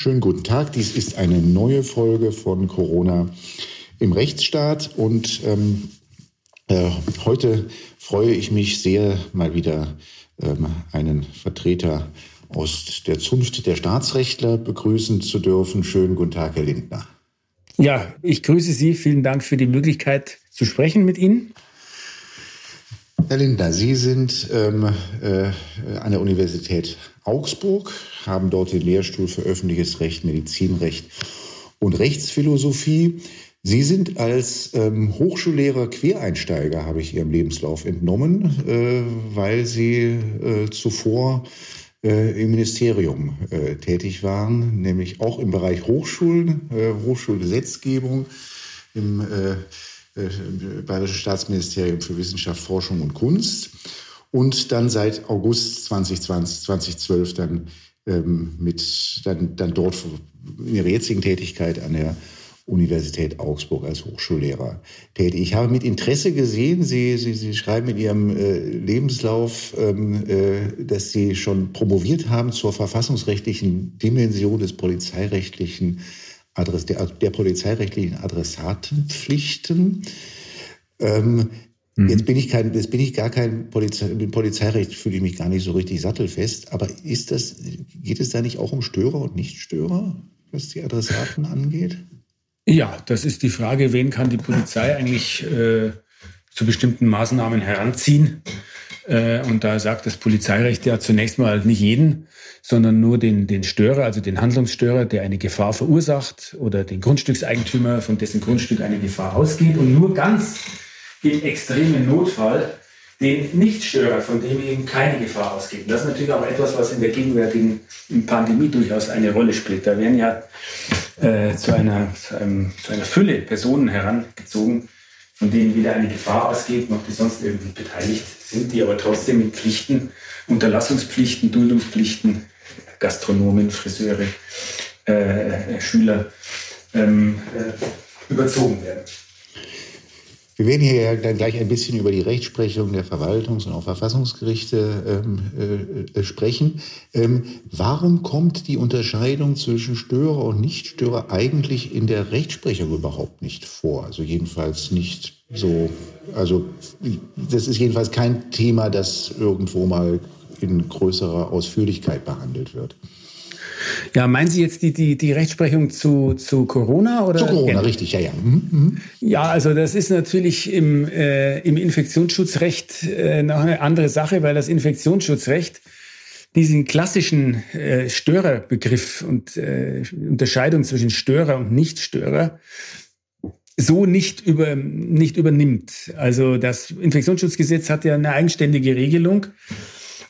Schönen guten Tag. Dies ist eine neue Folge von Corona im Rechtsstaat und ähm, äh, heute freue ich mich sehr, mal wieder ähm, einen Vertreter aus der Zunft der Staatsrechtler begrüßen zu dürfen. Schönen guten Tag, Herr Lindner. Ja, ich grüße Sie. Vielen Dank für die Möglichkeit zu sprechen mit Ihnen. Herr Lindner, Sie sind ähm, äh, an der Universität Augsburg, haben dort den Lehrstuhl für öffentliches Recht, Medizinrecht und Rechtsphilosophie. Sie sind als ähm, Hochschullehrer Quereinsteiger, habe ich Ihrem Lebenslauf entnommen, äh, weil Sie äh, zuvor äh, im Ministerium äh, tätig waren, nämlich auch im Bereich Hochschulen, äh, Hochschulgesetzgebung, im Bayerische Staatsministerium für Wissenschaft, Forschung und Kunst und dann seit August 2020, 2012 dann ähm, mit dann, dann dort in ihrer jetzigen Tätigkeit an der Universität Augsburg als Hochschullehrer tätig. Ich habe mit Interesse gesehen, Sie, Sie, Sie schreiben in Ihrem äh, Lebenslauf, ähm, äh, dass Sie schon promoviert haben zur verfassungsrechtlichen Dimension des polizeirechtlichen Adress, der, der polizeirechtlichen Adressatenpflichten. Ähm, mhm. Jetzt bin ich kein, jetzt bin ich gar kein Polizei, im Polizeirecht fühle ich mich gar nicht so richtig sattelfest. Aber ist das, geht es da nicht auch um Störer und Nichtstörer, was die Adressaten angeht? Ja, das ist die Frage, wen kann die Polizei eigentlich äh, zu bestimmten Maßnahmen heranziehen? Äh, und da sagt das Polizeirecht ja zunächst mal nicht jeden, sondern nur den, den Störer, also den Handlungsstörer, der eine Gefahr verursacht oder den Grundstückseigentümer, von dessen Grundstück eine Gefahr ausgeht und nur ganz im extremen Notfall den Nichtstörer, von dem eben keine Gefahr ausgeht. Und das ist natürlich auch etwas, was in der gegenwärtigen Pandemie durchaus eine Rolle spielt. Da werden ja äh, zu, einer, zu, einem, zu einer Fülle Personen herangezogen, von denen weder eine Gefahr ausgeht, noch die sonst irgendwie beteiligt sind, die aber trotzdem mit Pflichten, Unterlassungspflichten, Duldungspflichten, Gastronomen, Friseure, äh, Schüler ähm, äh, überzogen werden. Wir werden hier ja dann gleich ein bisschen über die Rechtsprechung der Verwaltungs- und auch Verfassungsgerichte ähm, äh, sprechen. Ähm, warum kommt die Unterscheidung zwischen Störer und Nichtstörer eigentlich in der Rechtsprechung überhaupt nicht vor? Also jedenfalls nicht so, also das ist jedenfalls kein Thema, das irgendwo mal in größerer Ausführlichkeit behandelt wird. Ja, meinen Sie jetzt die, die, die Rechtsprechung zu, zu Corona? Oder? Zu Corona, richtig, ja, ja. Mhm, mhm. Ja, also das ist natürlich im, äh, im Infektionsschutzrecht äh, noch eine andere Sache, weil das Infektionsschutzrecht diesen klassischen äh, Störerbegriff und äh, Unterscheidung zwischen Störer und Nichtstörer so nicht, über, nicht übernimmt. Also das Infektionsschutzgesetz hat ja eine eigenständige Regelung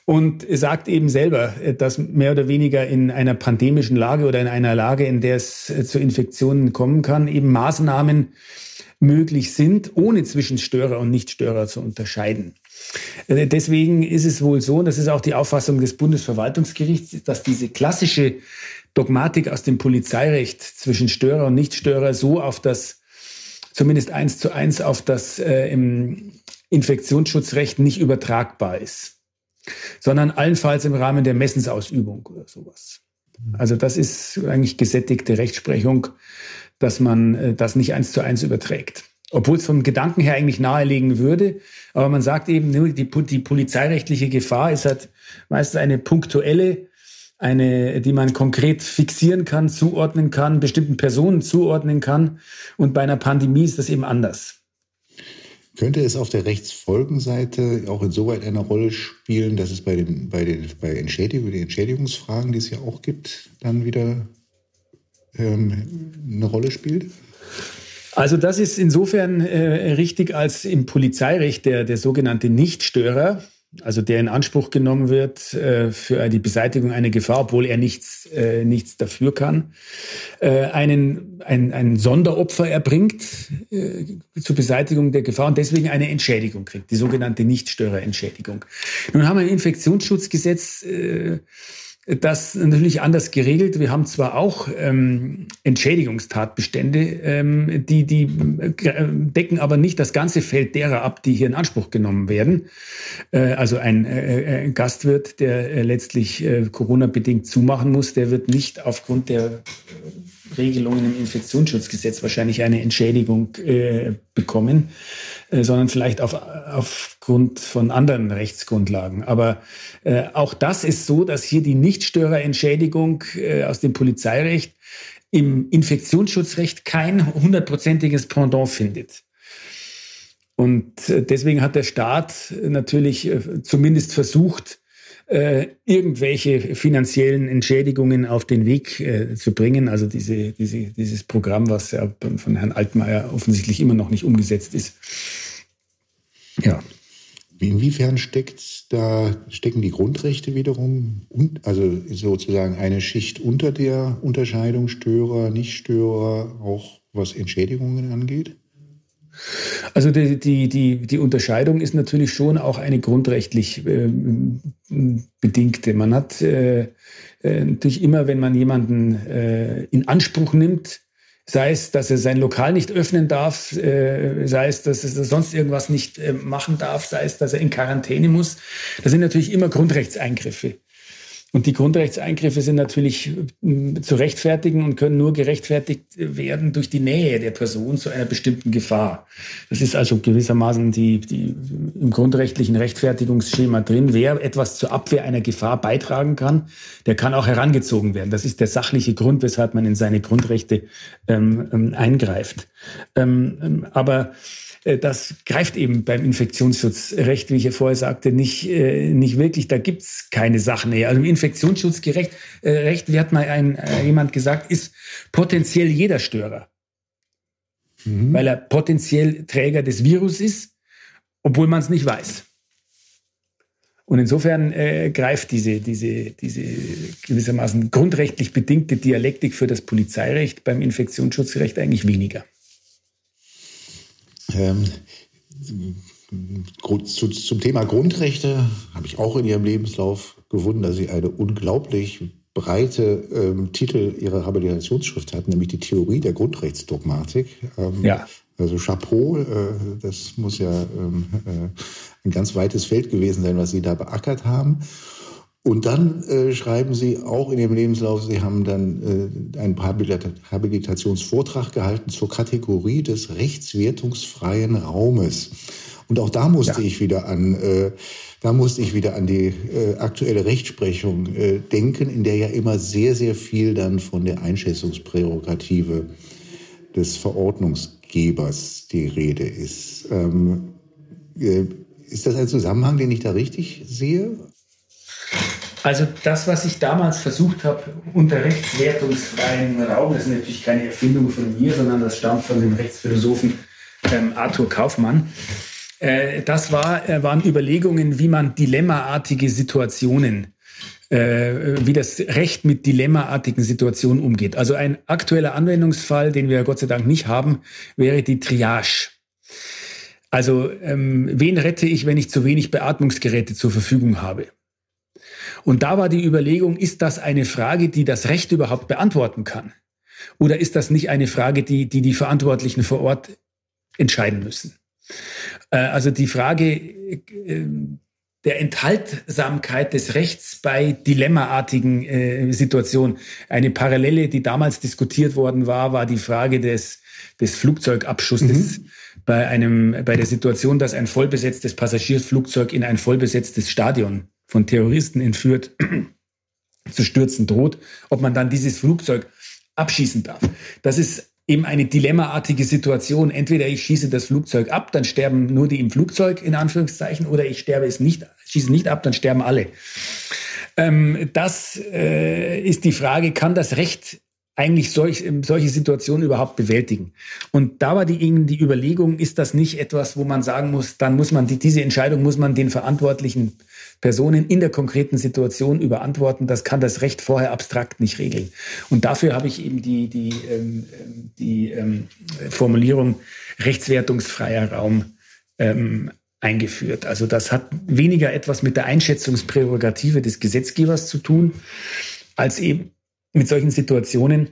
und sagt eben selber, dass mehr oder weniger in einer pandemischen Lage oder in einer Lage, in der es zu Infektionen kommen kann, eben Maßnahmen möglich sind, ohne zwischen Störer und Nichtstörer zu unterscheiden. Äh, deswegen ist es wohl so, und das ist auch die Auffassung des Bundesverwaltungsgerichts, dass diese klassische Dogmatik aus dem Polizeirecht zwischen Störer und Nichtstörer so auf das, zumindest eins zu eins auf das äh, im Infektionsschutzrecht nicht übertragbar ist sondern allenfalls im Rahmen der Messensausübung oder sowas. Also das ist eigentlich gesättigte Rechtsprechung, dass man äh, das nicht eins zu eins überträgt. Obwohl es vom Gedanken her eigentlich nahelegen würde. Aber man sagt eben, die, die polizeirechtliche Gefahr ist halt meistens eine punktuelle, eine, die man konkret fixieren kann, zuordnen kann, bestimmten Personen zuordnen kann. Und bei einer Pandemie ist das eben anders. Könnte es auf der Rechtsfolgenseite auch insoweit eine Rolle spielen, dass es bei den, bei den bei Entschädigung, die Entschädigungsfragen, die es ja auch gibt, dann wieder ähm, eine Rolle spielt? Also das ist insofern äh, richtig, als im Polizeirecht der, der sogenannte Nichtstörer, also der in Anspruch genommen wird äh, für die Beseitigung einer Gefahr, obwohl er nichts, äh, nichts dafür kann, äh, einen, ein, ein Sonderopfer erbringt äh, zur Beseitigung der Gefahr und deswegen eine Entschädigung kriegt, die sogenannte Nichtstörerentschädigung. Nun haben wir ein Infektionsschutzgesetz, äh, das natürlich anders geregelt. Wir haben zwar auch ähm, Entschädigungstatbestände, ähm, die, die äh, decken aber nicht das ganze Feld derer ab, die hier in Anspruch genommen werden. Äh, also ein äh, äh Gastwirt, der äh, letztlich äh, Corona-bedingt zumachen muss, der wird nicht aufgrund der Regelungen im Infektionsschutzgesetz wahrscheinlich eine Entschädigung äh, bekommen, äh, sondern vielleicht auf, aufgrund von anderen Rechtsgrundlagen. Aber äh, auch das ist so, dass hier die Nichtstörerentschädigung äh, aus dem Polizeirecht im Infektionsschutzrecht kein hundertprozentiges Pendant findet. Und äh, deswegen hat der Staat natürlich äh, zumindest versucht, äh, irgendwelche finanziellen Entschädigungen auf den Weg äh, zu bringen. Also diese, diese, dieses Programm, was ja von Herrn Altmaier offensichtlich immer noch nicht umgesetzt ist. Ja. Inwiefern steckt da, stecken die Grundrechte wiederum, also sozusagen eine Schicht unter der Unterscheidung Störer, Nichtstörer, auch was Entschädigungen angeht? Also die, die, die, die Unterscheidung ist natürlich schon auch eine grundrechtlich äh, bedingte. Man hat äh, äh, natürlich immer, wenn man jemanden äh, in Anspruch nimmt, sei es, dass er sein Lokal nicht öffnen darf, äh, sei es, dass er sonst irgendwas nicht äh, machen darf, sei es, dass er in Quarantäne muss. Das sind natürlich immer Grundrechtseingriffe. Und die Grundrechtseingriffe sind natürlich hm, zu rechtfertigen und können nur gerechtfertigt werden durch die Nähe der Person zu einer bestimmten Gefahr. Das ist also gewissermaßen die, die im grundrechtlichen Rechtfertigungsschema drin. Wer etwas zur Abwehr einer Gefahr beitragen kann, der kann auch herangezogen werden. Das ist der sachliche Grund, weshalb man in seine Grundrechte ähm, ähm eingreift. Ähm, ähm aber das greift eben beim Infektionsschutzrecht, wie ich ja vorher sagte, nicht, äh, nicht wirklich. Da gibt es keine Sachnähe. Also im Infektionsschutzrecht, äh, Recht, wie hat mal ein, jemand gesagt, ist potenziell jeder Störer. Mhm. Weil er potenziell Träger des Virus ist, obwohl man es nicht weiß. Und insofern äh, greift diese, diese, diese gewissermaßen grundrechtlich bedingte Dialektik für das Polizeirecht beim Infektionsschutzrecht eigentlich weniger. Ähm, zu, zum Thema Grundrechte habe ich auch in Ihrem Lebenslauf gefunden, dass Sie eine unglaublich breite ähm, Titel Ihrer Habilitationsschrift hatten, nämlich die Theorie der Grundrechtsdogmatik. Ähm, ja. Also Chapeau, äh, das muss ja ähm, äh, ein ganz weites Feld gewesen sein, was Sie da beackert haben. Und dann äh, schreiben Sie auch in Ihrem Lebenslauf, Sie haben dann äh, einen Habilitationsvortrag gehalten zur Kategorie des rechtswertungsfreien Raumes. Und auch da musste ja. ich wieder an, äh, da musste ich wieder an die äh, aktuelle Rechtsprechung äh, denken, in der ja immer sehr, sehr viel dann von der Einschätzungsprärogative des Verordnungsgebers die Rede ist. Ähm, äh, ist das ein Zusammenhang, den ich da richtig sehe? Also das, was ich damals versucht habe, unter rechtswertungsfreien Raum, das ist natürlich keine Erfindung von mir, sondern das stammt von dem Rechtsphilosophen ähm, Arthur Kaufmann. Äh, das war, äh, waren Überlegungen, wie man dilemmaartige Situationen, äh, wie das Recht mit dilemmaartigen Situationen umgeht. Also ein aktueller Anwendungsfall, den wir Gott sei Dank nicht haben, wäre die Triage. Also ähm, wen rette ich, wenn ich zu wenig Beatmungsgeräte zur Verfügung habe? Und da war die Überlegung, ist das eine Frage, die das Recht überhaupt beantworten kann? Oder ist das nicht eine Frage, die die, die Verantwortlichen vor Ort entscheiden müssen? Äh, also die Frage äh, der Enthaltsamkeit des Rechts bei dilemmaartigen äh, Situationen. Eine Parallele, die damals diskutiert worden war, war die Frage des, des Flugzeugabschusses. Mhm bei einem, bei der Situation, dass ein vollbesetztes Passagierflugzeug in ein vollbesetztes Stadion von Terroristen entführt zu stürzen droht, ob man dann dieses Flugzeug abschießen darf. Das ist eben eine dilemmaartige Situation. Entweder ich schieße das Flugzeug ab, dann sterben nur die im Flugzeug in Anführungszeichen, oder ich sterbe es nicht, schieße nicht ab, dann sterben alle. Ähm, das äh, ist die Frage, kann das Recht eigentlich solch, solche Situationen überhaupt bewältigen. Und da war die, die Überlegung, ist das nicht etwas, wo man sagen muss, dann muss man die, diese Entscheidung muss man den verantwortlichen Personen in der konkreten Situation überantworten. Das kann das Recht vorher abstrakt nicht regeln. Und dafür habe ich eben die, die, ähm, die ähm, Formulierung rechtswertungsfreier Raum ähm, eingeführt. Also das hat weniger etwas mit der Einschätzungsprärogative des Gesetzgebers zu tun, als eben mit solchen Situationen,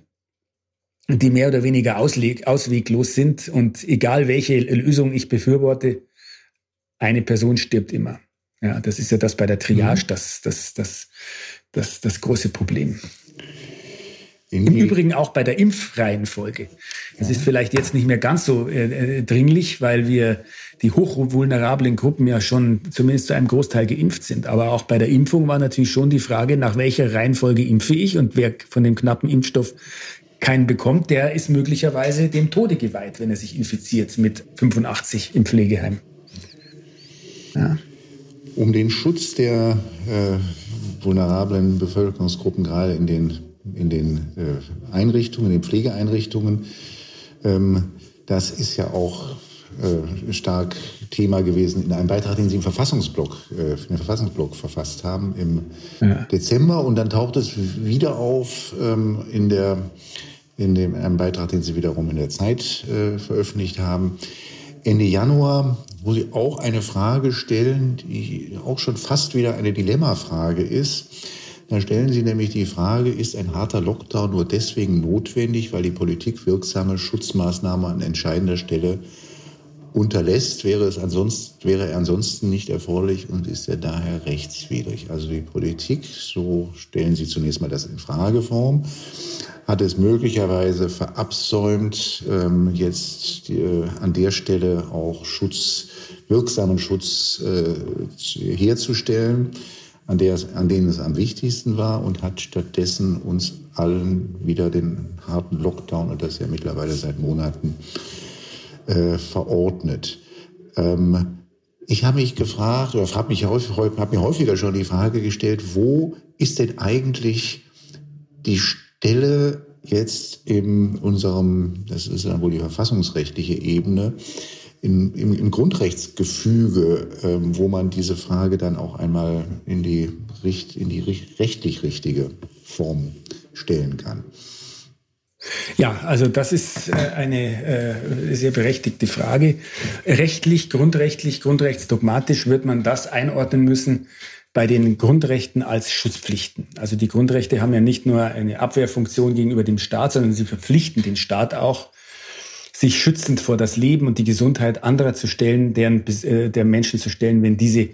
die mehr oder weniger ausweglos sind. Und egal welche Lösung ich befürworte, eine Person stirbt immer. Ja, das ist ja das bei der Triage, mhm. das, das, das, das, das große Problem. Im Übrigen auch bei der Impfreihenfolge. Das ist vielleicht jetzt nicht mehr ganz so äh, äh, dringlich, weil wir die hochvulnerablen Gruppen ja schon zumindest zu einem Großteil geimpft sind. Aber auch bei der Impfung war natürlich schon die Frage, nach welcher Reihenfolge impfe ich und wer von dem knappen Impfstoff keinen bekommt, der ist möglicherweise dem Tode geweiht, wenn er sich infiziert mit 85 im Pflegeheim. Ja. Um den Schutz der äh, vulnerablen Bevölkerungsgruppen gerade in den, in den äh, Einrichtungen, in den Pflegeeinrichtungen, ähm, das ist ja auch äh, stark Thema gewesen in einem Beitrag, den Sie im Verfassungsblock, äh, für den Verfassungsblock verfasst haben im ja. Dezember. Und dann taucht es wieder auf ähm, in der in dem einem Beitrag, den Sie wiederum in der Zeit äh, veröffentlicht haben. Ende Januar, wo Sie auch eine Frage stellen, die auch schon fast wieder eine Dilemmafrage ist. Da stellen Sie nämlich die Frage, ist ein harter Lockdown nur deswegen notwendig, weil die Politik wirksame Schutzmaßnahmen an entscheidender Stelle unterlässt, wäre, es ansonsten, wäre er ansonsten nicht erforderlich und ist er daher rechtswidrig. Also die Politik, so stellen Sie zunächst mal das in Frageform, hat es möglicherweise verabsäumt, ähm, jetzt äh, an der Stelle auch Schutz, wirksamen Schutz äh, herzustellen, an, der, an denen es am wichtigsten war und hat stattdessen uns allen wieder den harten Lockdown, und das ja mittlerweile seit Monaten, äh, verordnet. Ähm, ich habe mich gefragt, oder habe mich hab mir häufiger schon die Frage gestellt, wo ist denn eigentlich die Stelle jetzt in unserem, das ist dann wohl die verfassungsrechtliche Ebene, in, im, im Grundrechtsgefüge, ähm, wo man diese Frage dann auch einmal in die, in die rechtlich richtige Form stellen kann. Ja, also das ist äh, eine äh, sehr berechtigte Frage. Rechtlich, grundrechtlich, grundrechtsdogmatisch wird man das einordnen müssen, bei den Grundrechten als Schutzpflichten. Also die Grundrechte haben ja nicht nur eine Abwehrfunktion gegenüber dem Staat, sondern sie verpflichten den Staat auch, sich schützend vor das Leben und die Gesundheit anderer zu stellen, deren, äh, der Menschen zu stellen, wenn diese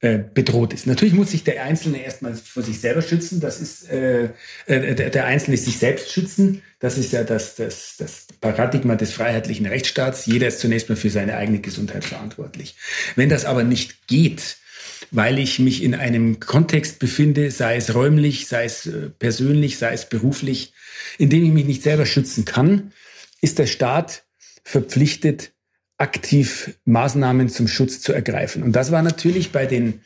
äh, bedroht ist. Natürlich muss sich der Einzelne erstmal vor sich selber schützen. Das ist äh, äh, der, der Einzelne sich selbst schützen. Das ist ja das, das, das Paradigma des freiheitlichen Rechtsstaats. Jeder ist zunächst mal für seine eigene Gesundheit verantwortlich. Wenn das aber nicht geht, weil ich mich in einem Kontext befinde, sei es räumlich, sei es äh, persönlich, sei es beruflich, in dem ich mich nicht selber schützen kann, ist der Staat verpflichtet, aktiv Maßnahmen zum Schutz zu ergreifen. Und das war natürlich bei den,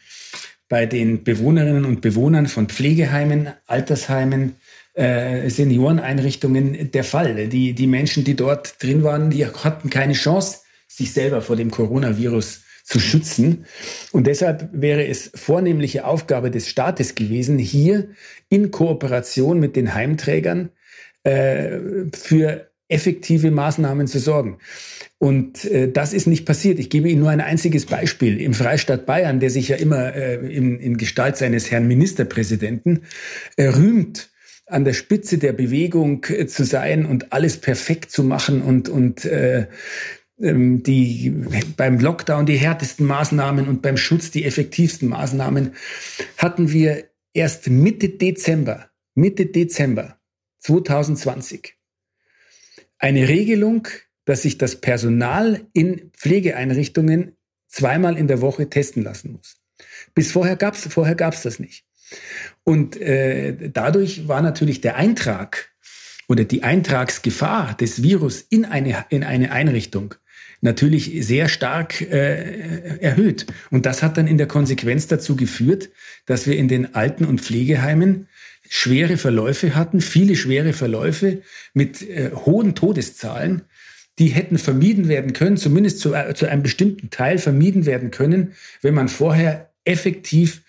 bei den Bewohnerinnen und Bewohnern von Pflegeheimen, Altersheimen, äh, Senioreneinrichtungen der Fall. Die, die Menschen, die dort drin waren, die hatten keine Chance, sich selber vor dem Coronavirus zu schützen. Und deshalb wäre es vornehmliche Aufgabe des Staates gewesen, hier in Kooperation mit den Heimträgern äh, für effektive Maßnahmen zu sorgen. Und äh, das ist nicht passiert. Ich gebe Ihnen nur ein einziges Beispiel. Im Freistaat Bayern, der sich ja immer äh, in, in Gestalt seines Herrn Ministerpräsidenten äh, rühmt, an der Spitze der Bewegung äh, zu sein und alles perfekt zu machen und, und äh, ähm, die beim Lockdown die härtesten Maßnahmen und beim Schutz die effektivsten Maßnahmen, hatten wir erst Mitte Dezember, Mitte Dezember 2020 eine Regelung, dass sich das Personal in Pflegeeinrichtungen zweimal in der Woche testen lassen muss. Bis vorher gab es vorher gab's das nicht. Und äh, dadurch war natürlich der Eintrag oder die Eintragsgefahr des Virus in eine, in eine Einrichtung natürlich sehr stark äh, erhöht. Und das hat dann in der Konsequenz dazu geführt, dass wir in den Alten- und Pflegeheimen schwere Verläufe hatten, viele schwere Verläufe mit äh, hohen Todeszahlen, die hätten vermieden werden können, zumindest zu, äh, zu einem bestimmten Teil vermieden werden können, wenn man vorher effektiv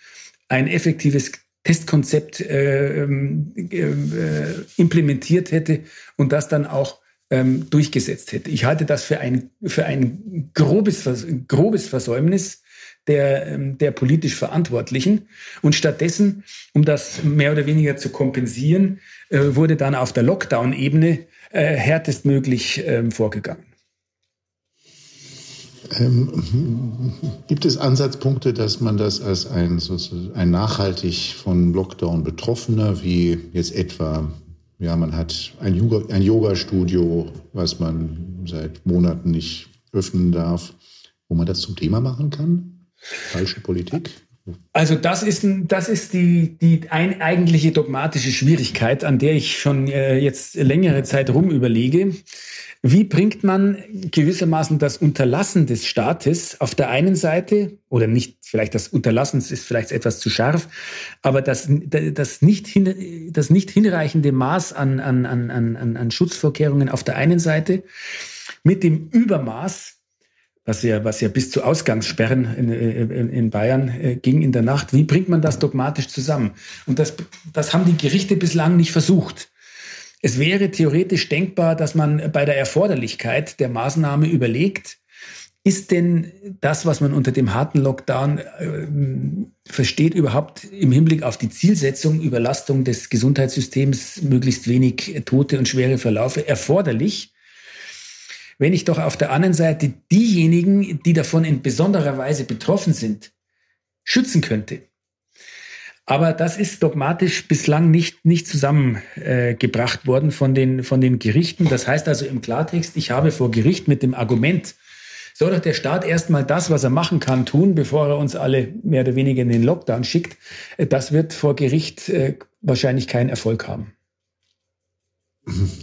ein effektives Testkonzept äh, ähm, äh, implementiert hätte und das dann auch ähm, durchgesetzt hätte. Ich halte das für ein, für ein grobes, grobes Versäumnis der, ähm, der politisch Verantwortlichen. Und stattdessen, um das mehr oder weniger zu kompensieren, äh, wurde dann auf der Lockdown-Ebene äh, härtestmöglich äh, vorgegangen. Ähm, gibt es Ansatzpunkte, dass man das als ein, ein nachhaltig von Lockdown Betroffener, wie jetzt etwa, ja, man hat ein, Yoga, ein Yoga-Studio, was man seit Monaten nicht öffnen darf, wo man das zum Thema machen kann? Falsche Politik? Also das ist, das ist die, die ein, eigentliche dogmatische Schwierigkeit, an der ich schon äh, jetzt längere Zeit rumüberlege. Wie bringt man gewissermaßen das Unterlassen des Staates auf der einen Seite, oder nicht, vielleicht das Unterlassen ist vielleicht etwas zu scharf, aber das, das, nicht, hin, das nicht hinreichende Maß an, an, an, an, an Schutzvorkehrungen auf der einen Seite mit dem Übermaß was ja, was ja bis zu Ausgangssperren in, in, in Bayern äh, ging in der Nacht. Wie bringt man das dogmatisch zusammen? Und das, das haben die Gerichte bislang nicht versucht. Es wäre theoretisch denkbar, dass man bei der Erforderlichkeit der Maßnahme überlegt, ist denn das, was man unter dem harten Lockdown äh, versteht, überhaupt im Hinblick auf die Zielsetzung, Überlastung des Gesundheitssystems, möglichst wenig Tote und schwere Verlaufe erforderlich? Wenn ich doch auf der anderen Seite diejenigen, die davon in besonderer Weise betroffen sind, schützen könnte. Aber das ist dogmatisch bislang nicht, nicht zusammengebracht äh, worden von den, von den Gerichten. Das heißt also im Klartext, ich habe vor Gericht mit dem Argument, soll doch der Staat erstmal das, was er machen kann, tun, bevor er uns alle mehr oder weniger in den Lockdown schickt. Äh, das wird vor Gericht äh, wahrscheinlich keinen Erfolg haben.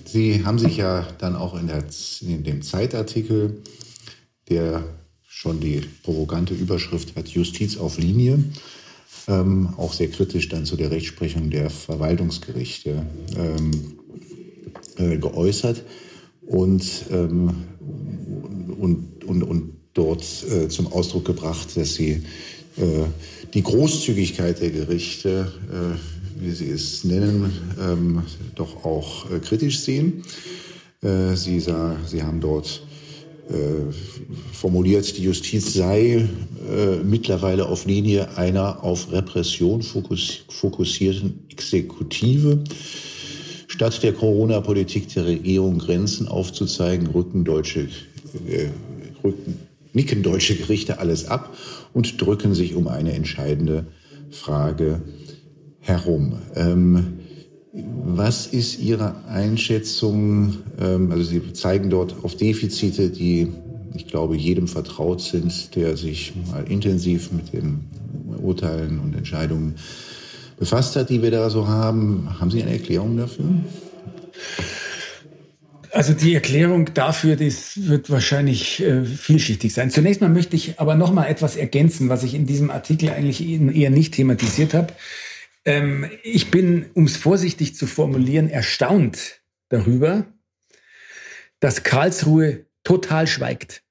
Sie haben sich ja dann auch in, der, in dem Zeitartikel, der schon die provokante Überschrift hat, Justiz auf Linie, ähm, auch sehr kritisch dann zu der Rechtsprechung der Verwaltungsgerichte ähm, äh, geäußert und, ähm, und, und, und dort äh, zum Ausdruck gebracht, dass sie äh, die Großzügigkeit der Gerichte äh, wie Sie es nennen, ähm, doch auch äh, kritisch sehen. Äh, Sie, sah, Sie haben dort äh, formuliert, die Justiz sei äh, mittlerweile auf Linie einer auf Repression fokus fokussierten Exekutive. Statt der Corona-Politik der Regierung Grenzen aufzuzeigen, rücken deutsche, äh, rücken, nicken deutsche Gerichte alles ab und drücken sich um eine entscheidende Frage herum. Ähm, was ist Ihre Einschätzung? Ähm, also Sie zeigen dort auf Defizite, die ich glaube jedem vertraut sind, der sich mal intensiv mit den Urteilen und Entscheidungen befasst hat, die wir da so haben. Haben Sie eine Erklärung dafür? Also die Erklärung dafür, das wird wahrscheinlich äh, vielschichtig sein. Zunächst mal möchte ich aber noch mal etwas ergänzen, was ich in diesem Artikel eigentlich eher nicht thematisiert habe. Ähm, ich bin, um es vorsichtig zu formulieren, erstaunt darüber, dass Karlsruhe total schweigt.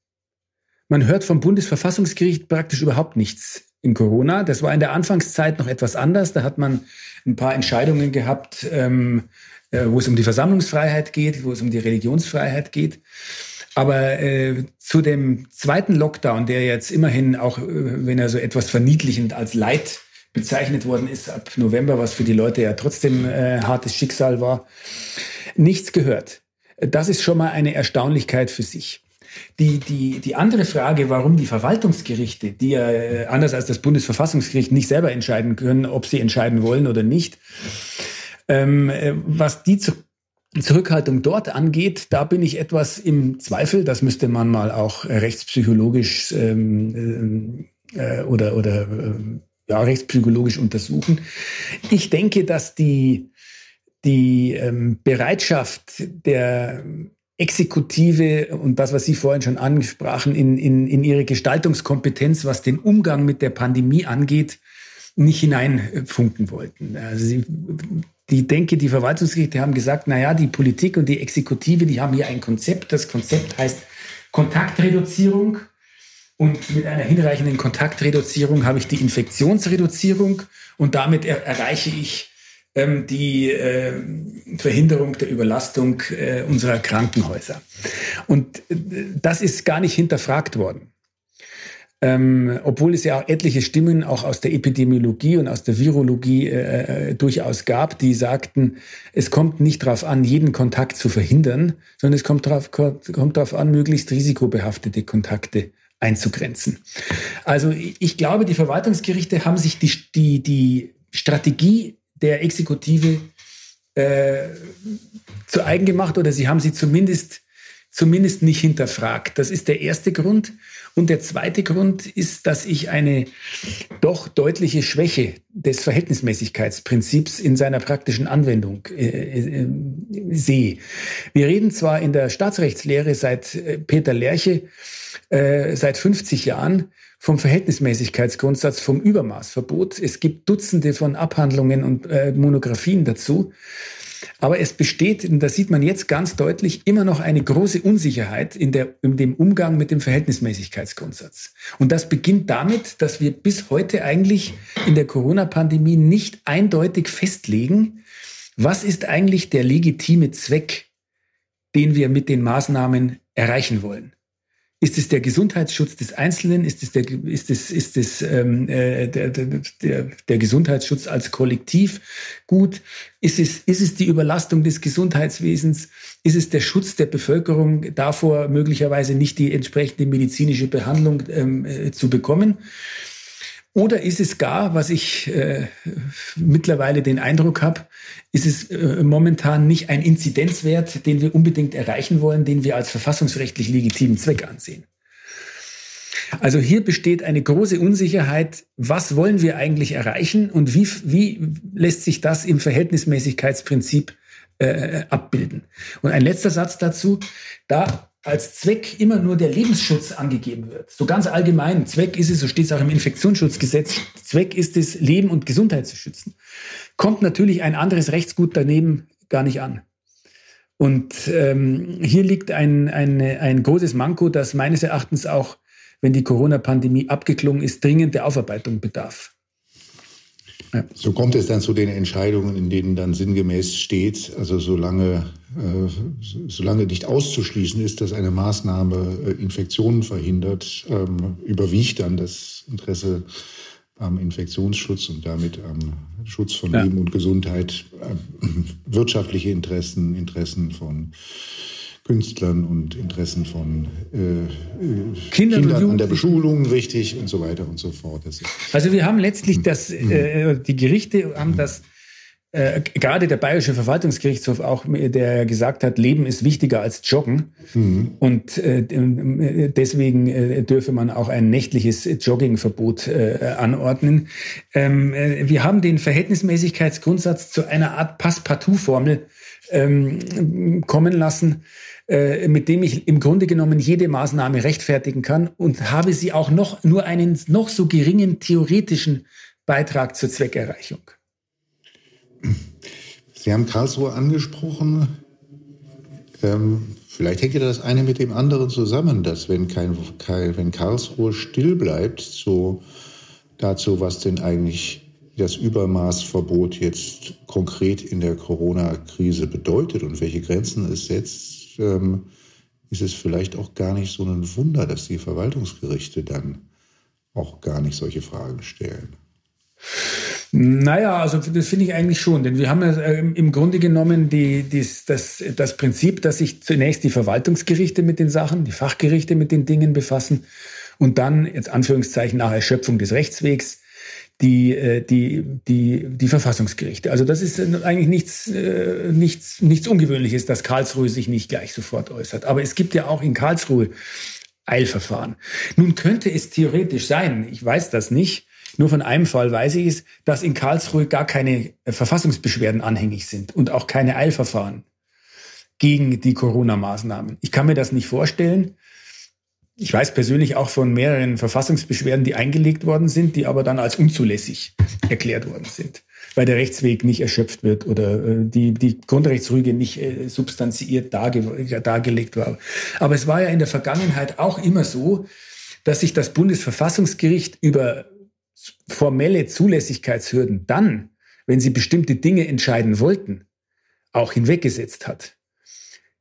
Man hört vom Bundesverfassungsgericht praktisch überhaupt nichts in Corona. Das war in der Anfangszeit noch etwas anders. Da hat man ein paar Entscheidungen gehabt, ähm, äh, wo es um die Versammlungsfreiheit geht, wo es um die Religionsfreiheit geht. Aber äh, zu dem zweiten Lockdown, der jetzt immerhin auch, äh, wenn er so etwas verniedlichend als Leid bezeichnet worden ist ab November, was für die Leute ja trotzdem äh, hartes Schicksal war, nichts gehört. Das ist schon mal eine Erstaunlichkeit für sich. Die, die, die andere Frage, warum die Verwaltungsgerichte, die ja äh, anders als das Bundesverfassungsgericht nicht selber entscheiden können, ob sie entscheiden wollen oder nicht, ähm, äh, was die zu, Zurückhaltung dort angeht, da bin ich etwas im Zweifel. Das müsste man mal auch rechtspsychologisch ähm, äh, oder, oder äh, ja, rechtspsychologisch untersuchen. Ich denke, dass die, die ähm, Bereitschaft der Exekutive und das, was Sie vorhin schon ansprachen, in, in, in ihre Gestaltungskompetenz, was den Umgang mit der Pandemie angeht, nicht hineinfunken wollten. Also sie, die denke, die Verwaltungsgerichte haben gesagt, na ja, die Politik und die Exekutive, die haben hier ein Konzept. Das Konzept heißt Kontaktreduzierung. Und mit einer hinreichenden Kontaktreduzierung habe ich die Infektionsreduzierung und damit er erreiche ich ähm, die äh, Verhinderung der Überlastung äh, unserer Krankenhäuser. Und äh, das ist gar nicht hinterfragt worden. Ähm, obwohl es ja auch etliche Stimmen auch aus der Epidemiologie und aus der Virologie äh, äh durchaus gab, die sagten, es kommt nicht darauf an, jeden Kontakt zu verhindern, sondern es kommt darauf kommt drauf an, möglichst risikobehaftete Kontakte einzugrenzen. Also ich glaube, die Verwaltungsgerichte haben sich die, die, die Strategie der Exekutive äh, zu eigen gemacht oder sie haben sie zumindest, zumindest nicht hinterfragt. Das ist der erste Grund. Und der zweite Grund ist, dass ich eine doch deutliche Schwäche des Verhältnismäßigkeitsprinzips in seiner praktischen Anwendung äh, äh, sehe. Wir reden zwar in der Staatsrechtslehre seit äh, Peter Lerche äh, seit 50 Jahren vom Verhältnismäßigkeitsgrundsatz, vom Übermaßverbot. Es gibt Dutzende von Abhandlungen und äh, Monographien dazu. Aber es besteht, und das sieht man jetzt ganz deutlich, immer noch eine große Unsicherheit in, der, in dem Umgang mit dem Verhältnismäßigkeitsgrundsatz. Und das beginnt damit, dass wir bis heute eigentlich in der Corona-Pandemie nicht eindeutig festlegen, was ist eigentlich der legitime Zweck, den wir mit den Maßnahmen erreichen wollen. Ist es der Gesundheitsschutz des Einzelnen? Ist es der, ist es, ist es, ähm, äh, der, der, der Gesundheitsschutz als Kollektiv gut? Ist es, ist es die Überlastung des Gesundheitswesens? Ist es der Schutz der Bevölkerung davor, möglicherweise nicht die entsprechende medizinische Behandlung ähm, äh, zu bekommen? Oder ist es gar, was ich äh, mittlerweile den Eindruck habe, ist es äh, momentan nicht ein Inzidenzwert, den wir unbedingt erreichen wollen, den wir als verfassungsrechtlich legitimen Zweck ansehen? Also hier besteht eine große Unsicherheit, was wollen wir eigentlich erreichen und wie, wie lässt sich das im Verhältnismäßigkeitsprinzip äh, abbilden. Und ein letzter Satz dazu, da als Zweck immer nur der Lebensschutz angegeben wird. So ganz allgemein. Zweck ist es, so steht es auch im Infektionsschutzgesetz, Zweck ist es, Leben und Gesundheit zu schützen. Kommt natürlich ein anderes Rechtsgut daneben gar nicht an. Und ähm, hier liegt ein, ein, ein großes Manko, das meines Erachtens auch, wenn die Corona-Pandemie abgeklungen ist, dringend der Aufarbeitung bedarf. Ja. So kommt es dann zu den Entscheidungen, in denen dann sinngemäß steht, also solange, äh, solange nicht auszuschließen ist, dass eine Maßnahme äh, Infektionen verhindert, ähm, überwiegt dann das Interesse am Infektionsschutz und damit am Schutz von ja. Leben und Gesundheit, äh, wirtschaftliche Interessen, Interessen von Künstlern und Interessen von äh, Kindern, Kindern an der Beschulung, richtig und so weiter und so fort. also wir haben letztlich das, hm. äh, die Gerichte haben das äh, gerade der Bayerische Verwaltungsgerichtshof auch, der gesagt hat, Leben ist wichtiger als Joggen. Mhm. Und äh, deswegen äh, dürfe man auch ein nächtliches Joggingverbot äh, anordnen. Ähm, äh, wir haben den Verhältnismäßigkeitsgrundsatz zu einer Art Passepartout-Formel ähm, kommen lassen, äh, mit dem ich im Grunde genommen jede Maßnahme rechtfertigen kann und habe sie auch noch nur einen noch so geringen theoretischen Beitrag zur Zweckerreichung. Sie haben Karlsruhe angesprochen. Ähm, vielleicht hängt ja das eine mit dem anderen zusammen, dass wenn, kein, kein, wenn Karlsruhe still bleibt, so dazu, was denn eigentlich das Übermaßverbot jetzt konkret in der Corona-Krise bedeutet und welche Grenzen es setzt, ähm, ist es vielleicht auch gar nicht so ein Wunder, dass die Verwaltungsgerichte dann auch gar nicht solche Fragen stellen. Naja, also das finde ich eigentlich schon, denn wir haben ja äh, im Grunde genommen die, die, das, das Prinzip, dass sich zunächst die Verwaltungsgerichte mit den Sachen, die Fachgerichte mit den Dingen befassen und dann, jetzt Anführungszeichen, nach Erschöpfung des Rechtswegs, die, äh, die, die, die Verfassungsgerichte. Also das ist eigentlich nichts, äh, nichts, nichts Ungewöhnliches, dass Karlsruhe sich nicht gleich sofort äußert. Aber es gibt ja auch in Karlsruhe Eilverfahren. Nun könnte es theoretisch sein, ich weiß das nicht, nur von einem Fall weiß ich es, dass in Karlsruhe gar keine äh, Verfassungsbeschwerden anhängig sind und auch keine Eilverfahren gegen die Corona-Maßnahmen. Ich kann mir das nicht vorstellen. Ich weiß persönlich auch von mehreren Verfassungsbeschwerden, die eingelegt worden sind, die aber dann als unzulässig erklärt worden sind, weil der Rechtsweg nicht erschöpft wird oder äh, die, die Grundrechtsrüge nicht äh, substanziiert darge dargelegt war. Aber es war ja in der Vergangenheit auch immer so, dass sich das Bundesverfassungsgericht über formelle Zulässigkeitshürden dann wenn sie bestimmte Dinge entscheiden wollten, auch hinweggesetzt hat.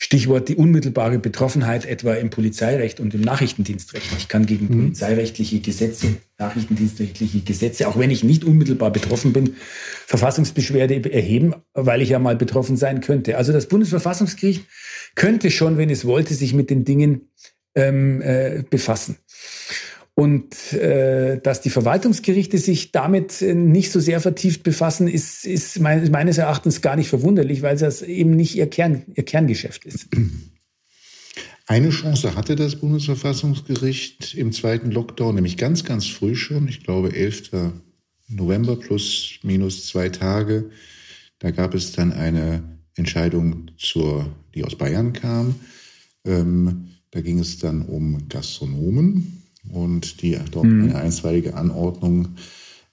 Stichwort die unmittelbare Betroffenheit etwa im Polizeirecht und im Nachrichtendienstrecht. Ich kann gegen mhm. polizeirechtliche Gesetze, nachrichtendienstrechtliche Gesetze, auch wenn ich nicht unmittelbar betroffen bin, Verfassungsbeschwerde erheben, weil ich ja mal betroffen sein könnte. Also das Bundesverfassungsgericht könnte schon, wenn es wollte, sich mit den Dingen ähm, äh, befassen. Und äh, dass die Verwaltungsgerichte sich damit äh, nicht so sehr vertieft befassen, ist, ist meines Erachtens gar nicht verwunderlich, weil das eben nicht ihr, Kern, ihr Kerngeschäft ist. Eine Chance hatte das Bundesverfassungsgericht im zweiten Lockdown, nämlich ganz, ganz früh schon, ich glaube 11. November plus minus zwei Tage. Da gab es dann eine Entscheidung, zur, die aus Bayern kam. Ähm, da ging es dann um Gastronomen und die dort mhm. eine einstweilige Anordnung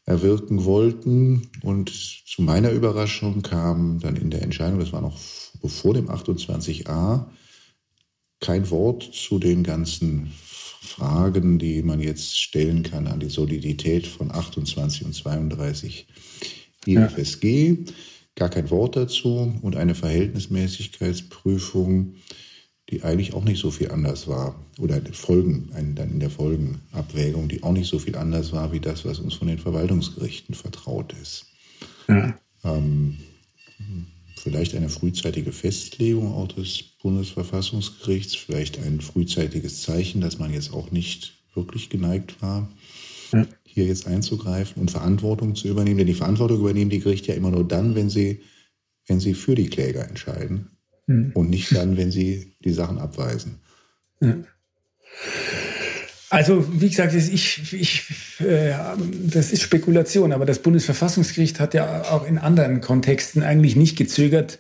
erwirken wollten. Und zu meiner Überraschung kam dann in der Entscheidung, das war noch vor dem 28a, kein Wort zu den ganzen Fragen, die man jetzt stellen kann an die Solidität von 28 und 32 IFSG. Ja. Gar kein Wort dazu und eine Verhältnismäßigkeitsprüfung die eigentlich auch nicht so viel anders war. Oder Folgen, dann in der Folgenabwägung, die auch nicht so viel anders war wie das, was uns von den Verwaltungsgerichten vertraut ist. Ja. Ähm, vielleicht eine frühzeitige Festlegung auch des Bundesverfassungsgerichts, vielleicht ein frühzeitiges Zeichen, dass man jetzt auch nicht wirklich geneigt war, ja. hier jetzt einzugreifen und Verantwortung zu übernehmen. Denn die Verantwortung übernehmen die Gerichte ja immer nur dann, wenn sie, wenn sie für die Kläger entscheiden mhm. und nicht dann, wenn sie die Sachen abweisen. Ja. Also, wie gesagt, ich, ich, äh, das ist Spekulation, aber das Bundesverfassungsgericht hat ja auch in anderen Kontexten eigentlich nicht gezögert,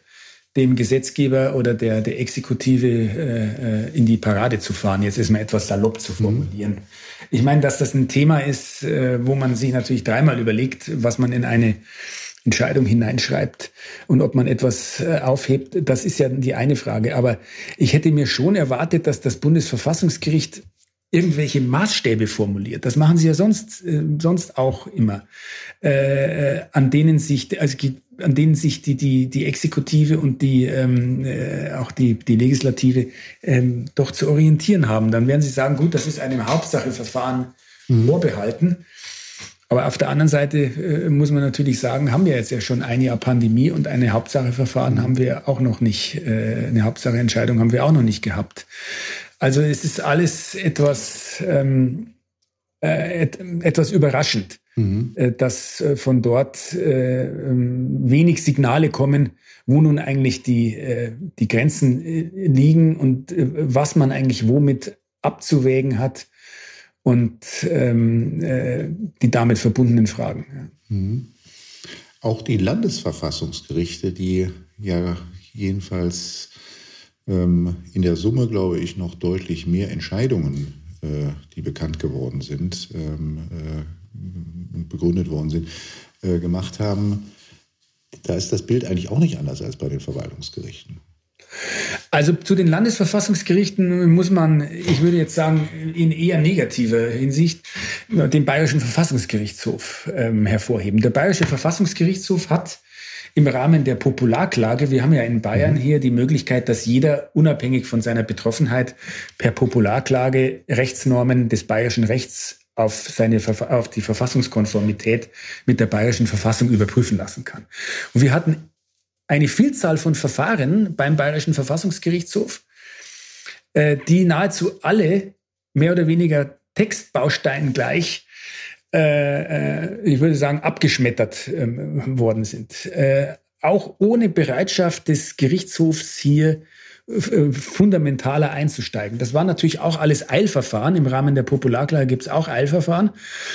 dem Gesetzgeber oder der, der Exekutive äh, äh in die Parade zu fahren. Jetzt ist mal etwas salopp zu formulieren. Mhm. Ich meine, dass das ein Thema ist, äh, wo man sich natürlich dreimal überlegt, was man in eine Entscheidung hineinschreibt und ob man etwas äh, aufhebt, das ist ja die eine Frage. Aber ich hätte mir schon erwartet, dass das Bundesverfassungsgericht irgendwelche Maßstäbe formuliert. Das machen sie ja sonst, äh, sonst auch immer, äh, an denen sich, also an denen sich die, die, die Exekutive und die, ähm, äh, auch die, die Legislative ähm, doch zu orientieren haben. Dann werden sie sagen, gut, das ist einem Hauptsacheverfahren mhm. vorbehalten. Aber auf der anderen Seite äh, muss man natürlich sagen, haben wir jetzt ja schon ein Jahr Pandemie und eine Hauptsacheverfahren haben wir auch noch nicht, äh, eine Hauptsacheentscheidung haben wir auch noch nicht gehabt. Also es ist alles etwas, ähm, äh, et, etwas überraschend, mhm. äh, dass äh, von dort äh, ähm, wenig Signale kommen, wo nun eigentlich die, die Grenzen liegen und was man eigentlich womit abzuwägen hat und ähm, äh, die damit verbundenen Fragen. Ja. Mhm. Auch die Landesverfassungsgerichte, die ja jedenfalls ähm, in der Summe, glaube ich, noch deutlich mehr Entscheidungen, äh, die bekannt geworden sind ähm, äh, und begründet worden sind, äh, gemacht haben, da ist das Bild eigentlich auch nicht anders als bei den Verwaltungsgerichten. Also zu den Landesverfassungsgerichten muss man, ich würde jetzt sagen, in eher negativer Hinsicht den Bayerischen Verfassungsgerichtshof ähm, hervorheben. Der Bayerische Verfassungsgerichtshof hat im Rahmen der Popularklage, wir haben ja in Bayern mhm. hier die Möglichkeit, dass jeder unabhängig von seiner Betroffenheit per Popularklage Rechtsnormen des bayerischen Rechts auf, seine, auf die Verfassungskonformität mit der bayerischen Verfassung überprüfen lassen kann. Und wir hatten eine Vielzahl von Verfahren beim Bayerischen Verfassungsgerichtshof, äh, die nahezu alle mehr oder weniger Textbausteinen gleich, äh, äh, ich würde sagen, abgeschmettert ähm, worden sind. auch ohne Bereitschaft des Gerichtshofs hier fundamentaler einzusteigen. Das war natürlich auch alles Eilverfahren. Im Rahmen der Popularklage gibt es auch Eilverfahren.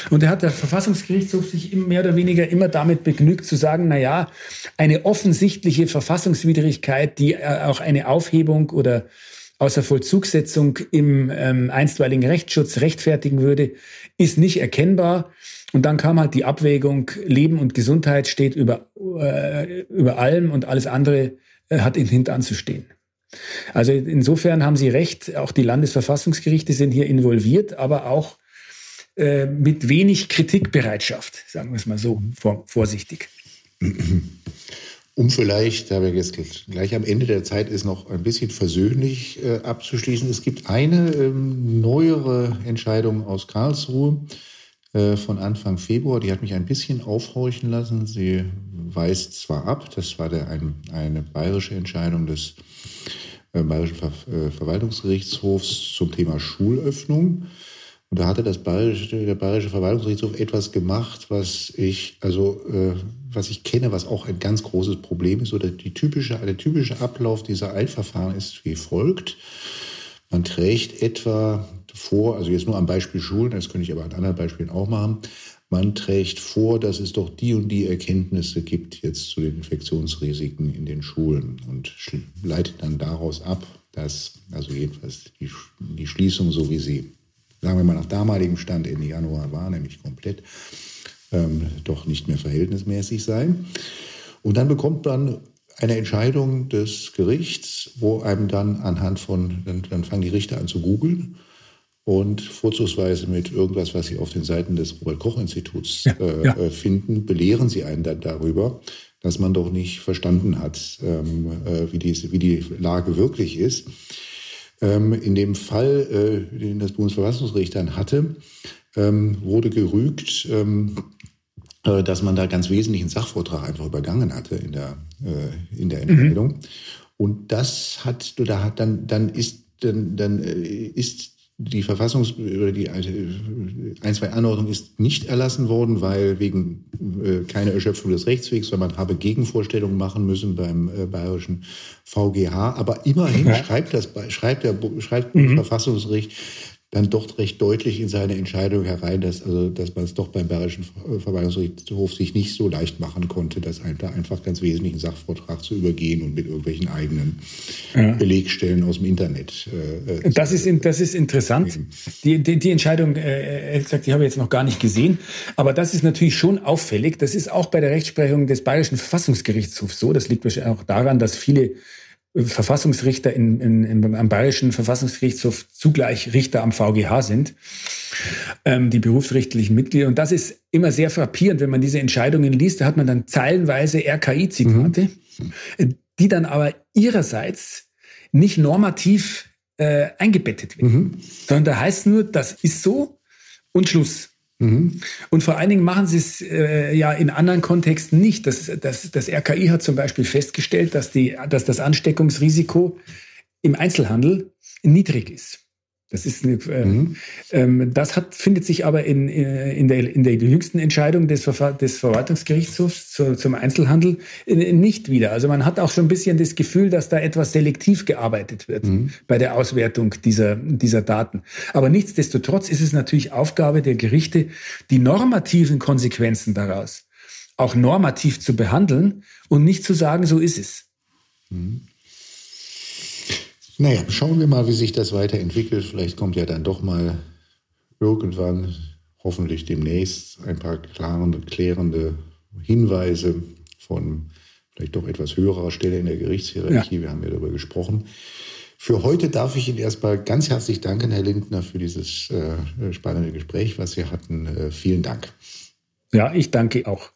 Und da hat der Verfassungsgerichtshof sich mehr oder weniger immer damit begnügt zu sagen, na ja, eine offensichtliche Verfassungswidrigkeit, die äh, auch eine Aufhebung oder außer Vollzugssetzung im ähm, einstweiligen Rechtsschutz rechtfertigen würde, ist nicht erkennbar. Und dann kam halt die Abwägung, Leben und Gesundheit steht über, äh, über allem und alles andere äh, hat in hintanzustehen. Also insofern haben Sie recht, auch die Landesverfassungsgerichte sind hier involviert, aber auch äh, mit wenig Kritikbereitschaft, sagen wir es mal so vor, vorsichtig. Um vielleicht, da wir jetzt gleich am Ende der Zeit ist, noch ein bisschen versöhnlich äh, abzuschließen. Es gibt eine ähm, neuere Entscheidung aus Karlsruhe äh, von Anfang Februar, die hat mich ein bisschen aufhorchen lassen. Sie weist zwar ab, das war der, ein, eine bayerische Entscheidung des äh, Bayerischen Ver äh, Verwaltungsgerichtshofs zum Thema Schulöffnung. Und da hatte das Bayerische, der Bayerische Verwaltungsgerichtshof etwas gemacht, was ich, also, äh, was ich kenne, was auch ein ganz großes Problem ist. Oder die typische, der typische Ablauf dieser Eilverfahren ist wie folgt. Man trägt etwa vor, also jetzt nur am Beispiel Schulen, das könnte ich aber an anderen Beispielen auch machen, man trägt vor, dass es doch die und die Erkenntnisse gibt jetzt zu den Infektionsrisiken in den Schulen und leitet dann daraus ab, dass, also jedenfalls die, die Schließung, so wie sie sagen wir mal nach damaligem Stand Ende Januar war, nämlich komplett, ähm, doch nicht mehr verhältnismäßig sein. Und dann bekommt man eine Entscheidung des Gerichts, wo einem dann anhand von, dann, dann fangen die Richter an zu googeln und vorzugsweise mit irgendwas, was sie auf den Seiten des Robert-Koch-Instituts äh, ja. Äh, finden, belehren sie einen dann darüber, dass man doch nicht verstanden hat, ähm, äh, wie, die, wie die Lage wirklich ist. Ähm, in dem Fall, äh, den das Bundesverfassungsgericht dann hatte, ähm, wurde gerügt, ähm, äh, dass man da ganz wesentlichen Sachvortrag einfach übergangen hatte in der, äh, in der mhm. Entscheidung. Mhm. Und das hat, da hat dann, dann ist, dann, dann ist die Verfassungs- oder die ein, zwei Anordnung ist nicht erlassen worden, weil wegen äh, keine Erschöpfung des Rechtswegs, weil man habe Gegenvorstellungen machen müssen beim äh, bayerischen VGH. Aber immerhin ja. schreibt das, schreibt der, schreibt mhm. Verfassungsgericht, dann doch recht deutlich in seine Entscheidung herein, dass, also, dass man es doch beim Bayerischen Verwaltungsgerichtshof sich nicht so leicht machen konnte, das da einfach ganz wesentlichen Sachvortrag zu übergehen und mit irgendwelchen eigenen ja. Belegstellen aus dem Internet. Äh, äh das, ist, das ist interessant. Die, die, die Entscheidung, äh, gesagt, die habe ich jetzt noch gar nicht gesehen, aber das ist natürlich schon auffällig. Das ist auch bei der Rechtsprechung des Bayerischen Verfassungsgerichtshofs so. Das liegt wahrscheinlich auch daran, dass viele Verfassungsrichter in, in, in, am Bayerischen Verfassungsgerichtshof zugleich Richter am VGH sind, ähm, die berufsrichtlichen Mitglieder. Und das ist immer sehr frappierend, wenn man diese Entscheidungen liest. Da hat man dann zeilenweise RKI-Zitate, mhm. die dann aber ihrerseits nicht normativ äh, eingebettet werden, mhm. sondern da heißt nur, das ist so und Schluss. Mhm. Und vor allen Dingen machen sie es äh, ja in anderen Kontexten nicht. Das, das, das RKI hat zum Beispiel festgestellt, dass, die, dass das Ansteckungsrisiko im Einzelhandel niedrig ist. Das ist eine, äh, mhm. ähm, das hat, findet sich aber in, äh, in, der, in der jüngsten Entscheidung des, Verfa des Verwaltungsgerichtshofs zu, zum Einzelhandel äh, nicht wieder. Also man hat auch schon ein bisschen das Gefühl, dass da etwas selektiv gearbeitet wird mhm. bei der Auswertung dieser, dieser Daten. Aber nichtsdestotrotz ist es natürlich Aufgabe der Gerichte, die normativen Konsequenzen daraus auch normativ zu behandeln und nicht zu sagen, so ist es. Mhm. Naja, schauen wir mal, wie sich das weiterentwickelt. Vielleicht kommt ja dann doch mal irgendwann, hoffentlich demnächst, ein paar klare, klärende Hinweise von vielleicht doch etwas höherer Stelle in der Gerichtshierarchie. Ja. Wir haben ja darüber gesprochen. Für heute darf ich Ihnen erstmal ganz herzlich danken, Herr Lindner, für dieses äh, spannende Gespräch, was wir hatten. Äh, vielen Dank. Ja, ich danke auch.